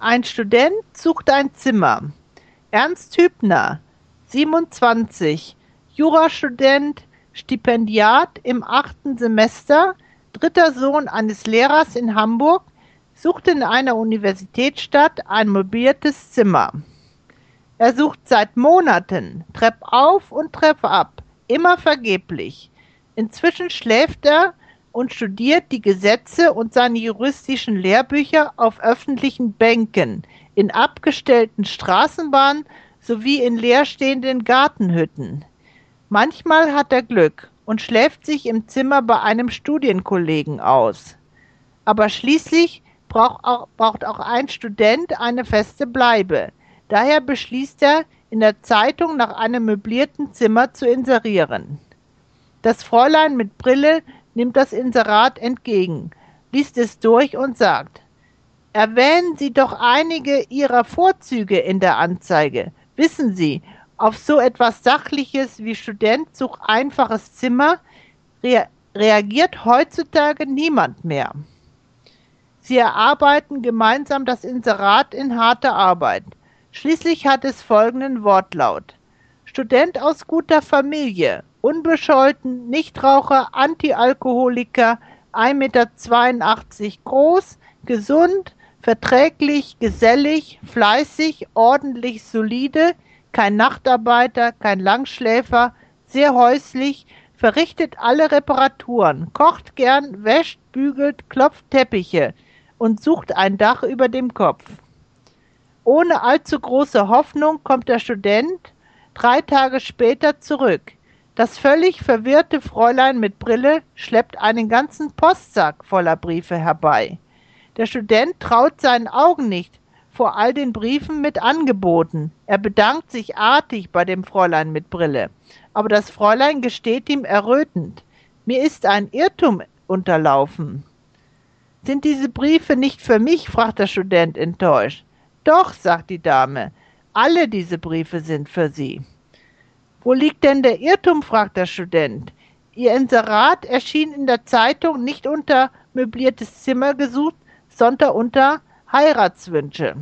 Ein Student sucht ein Zimmer. Ernst Hübner, 27, Jurastudent, Stipendiat im achten Semester, dritter Sohn eines Lehrers in Hamburg, sucht in einer Universitätsstadt ein möbliertes Zimmer. Er sucht seit Monaten, Trepp auf und Trepp ab, immer vergeblich. Inzwischen schläft er und studiert die Gesetze und seine juristischen Lehrbücher auf öffentlichen Bänken, in abgestellten Straßenbahnen sowie in leerstehenden Gartenhütten. Manchmal hat er Glück und schläft sich im Zimmer bei einem Studienkollegen aus. Aber schließlich braucht auch, braucht auch ein Student eine feste Bleibe. Daher beschließt er, in der Zeitung nach einem möblierten Zimmer zu inserieren. Das Fräulein mit Brille nimmt das Inserat entgegen, liest es durch und sagt, Erwähnen Sie doch einige Ihrer Vorzüge in der Anzeige. Wissen Sie, auf so etwas Sachliches wie Student sucht einfaches Zimmer rea reagiert heutzutage niemand mehr. Sie erarbeiten gemeinsam das Inserat in harter Arbeit. Schließlich hat es folgenden Wortlaut. Student aus guter Familie, unbescholten, Nichtraucher, Antialkoholiker, 1,82 Meter groß, gesund, verträglich, gesellig, fleißig, ordentlich, solide, kein Nachtarbeiter, kein Langschläfer, sehr häuslich, verrichtet alle Reparaturen, kocht gern, wäscht, bügelt, klopft Teppiche und sucht ein Dach über dem Kopf. Ohne allzu große Hoffnung kommt der Student drei Tage später zurück. Das völlig verwirrte Fräulein mit Brille schleppt einen ganzen Postsack voller Briefe herbei. Der Student traut seinen Augen nicht vor all den Briefen mit Angeboten. Er bedankt sich artig bei dem Fräulein mit Brille. Aber das Fräulein gesteht ihm errötend, mir ist ein Irrtum unterlaufen. Sind diese Briefe nicht für mich? fragt der Student enttäuscht. Doch, sagt die Dame, alle diese Briefe sind für Sie. Wo liegt denn der Irrtum? fragt der Student. Ihr Inserat erschien in der Zeitung nicht unter möbliertes Zimmer gesucht, sondern unter Heiratswünsche.